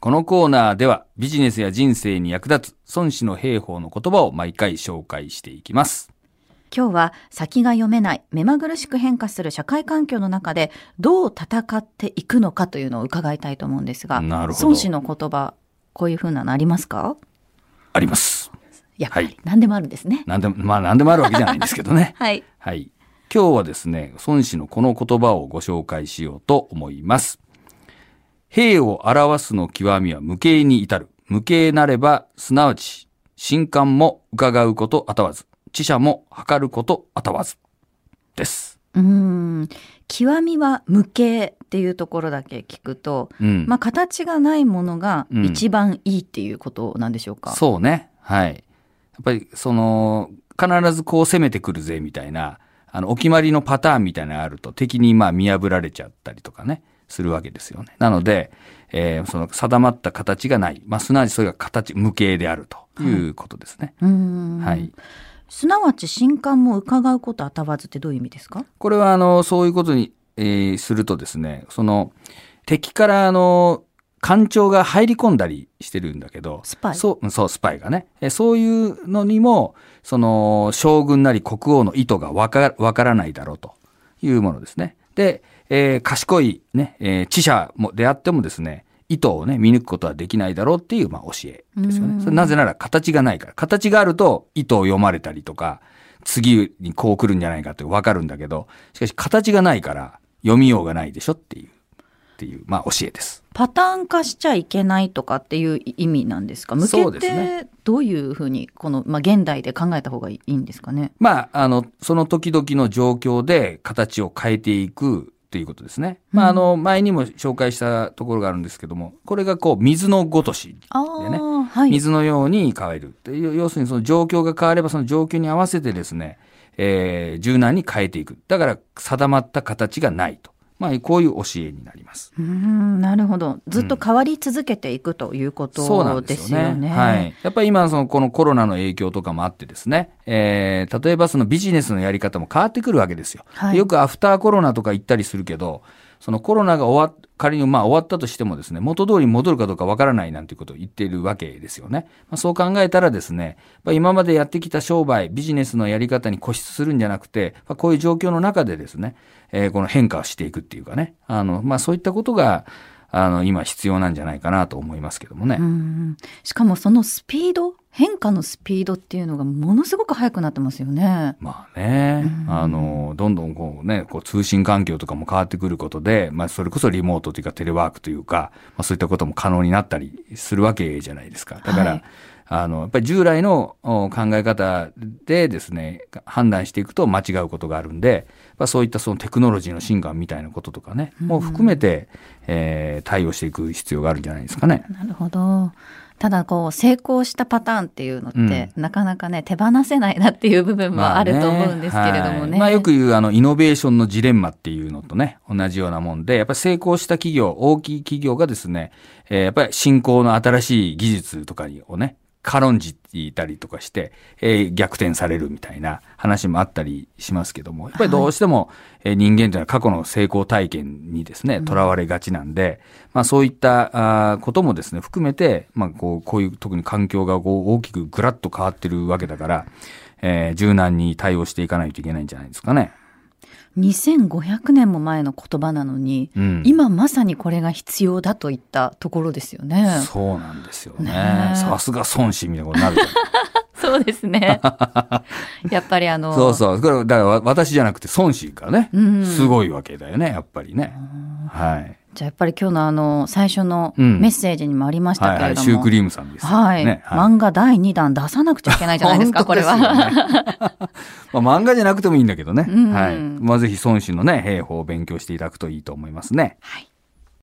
このコーナーではビジネスや人生に役立つ孫子の兵法の言葉を毎回紹介していきます。今日は先が読めない目まぐるしく変化する社会環境の中でどう戦っていくのかというのを伺いたいと思うんですがなるほど孫子の言葉こういうふうなのありますか？あります。やっぱり、はい何でもあるんですね。なんでも、まあ何でもあるわけじゃないんですけどね。はい。はい。今日はですね、孫子のこの言葉をご紹介しようと思います。兵を表すの極みは無形に至る。無形なれば、すなわち、神官も伺うことあたわず。知者も測ることあたわず。です。うーん。極みは無形っていうところだけ聞くと、うん。まあ形がないものがうん一番いいっていうことなんでしょうか？そうね。はい。やっぱり、その、必ずこう攻めてくるぜみたいな、あの、お決まりのパターンみたいなのがあると敵にまあ見破られちゃったりとかね、するわけですよね。なので、えーその定まった形がない。まあ、すなわちそれが形、無形であるということですね。はい。すなわち神官も伺うことあたわずってどういう意味ですか？これは、あの、そういうことに、えーするとですね、その、敵から、あの、官庁が入り込んだりしてるんだけど、スパイそう、うんそう、スパイがね。えそういうのにも、その、将軍なり国王の意図がわかわからないだろうというものですね。で、えー賢いね、えー知者もであってもですね、意図をね、見抜くことはできないだろうっていう、まあ、教えですよね。それなぜなら形がないから。形があると意図を読まれたりとか、次にこう来るんじゃないかってわかるんだけど、しかし形がないから読みようがないでしょっていう、っていう、まあ、教えです。パターン化しちゃいけないとかっていう意味なんですか？無そう形っですねてどういうふうにこの、まあ、現代で考えた方がいいんですかね？まあ、あの、その時々の状況で形を変えていくということですね。まあ、あの、前にも紹介したところがあるんですけども、これがこう、水のごとしあでね、あ、はい。水のように変えるっていう。要するにその状況が変わればその状況に合わせてですね、えー柔軟に変えていく。だから定まった形がないと。まあ、こういう教えになります。うーんなるほど。ずっと変わり続けていくということそうなんですよね。よね。はい。やっぱり今、その、このコロナの影響とかもあってですね、えー、例えばそのビジネスのやり方も変わってくるわけですよ。はいよくアフターコロナとか言ったりするけど、そのコロナが終わっ、仮にまあ終わったとしてもですね、元通りに戻るかどうかわからないなんていうことを言っているわけですよね。まあ、そう考えたらですね、まあ今までやってきた商売、ビジネスのやり方に固執するんじゃなくて、まあ、こういう状況の中でですね、えーこの変化をしていくっていうかね、あの、まあそういったことが、あの、今必要なんじゃないかなと思いますけどもね。うんしかもそのスピード変化のスピードっていうのがものすごく速くなってますよね。まあね、あの、どんどんこうね、こう通信環境とかも変わってくることで、まあそれこそリモートというかテレワークというか、まあそういったことも可能になったりするわけじゃないですか。だから、はいあの、やっぱり従来のお考え方でですね、判断していくと間違うことがあるんで、まあ、そういったそのテクノロジーの進化みたいなこととかね、もう含めて、えー対応していく必要があるんじゃないですかね。なるほど。ただこう成功したパターンっていうのって、なかなかね手放せないなっていう部分もあると思うんですけれどもね。はいまあよく言うあのイノベーションのジレンマっていうのとね、同じようなもんで、やっぱり成功した企業、大きい企業がですね、えーやっぱり新興の新しい技術とかをね、軽んじていたりとかして、えー逆転されるみたいな話もあったりしますけども、やっぱりどうしても、えー人間というのは過去の成功体験にですね、とらわれがちなんで、まあそういったあーこともですね、含めて、まあこう、こういう特に環境がこう大きくぐらっと変わってるわけだから、えー柔軟に対応していかないといけないんじゃないですかね。2500年も前の言葉なのに、うん今まさにこれが必要だといったところですよね。そうなんですよね。さすが孫子みたいなことになるじ そうですね。やっぱりあの、そうそう。これ、だからわ私じゃなくて孫子がね、うんすごいわけだよね、やっぱりね。はい。じゃあやっぱり今日のあの最初のうんメッセージにもありましたはいはい。けれども、シュークリームさんです。はい、ね、漫画第2弾出さなくちゃいけないじゃないですか、これは。まあ漫画じゃなくてもいいんだけどね。うんはい。まあぜひ孫子のね、兵法を勉強していただくといいと思いますね。はい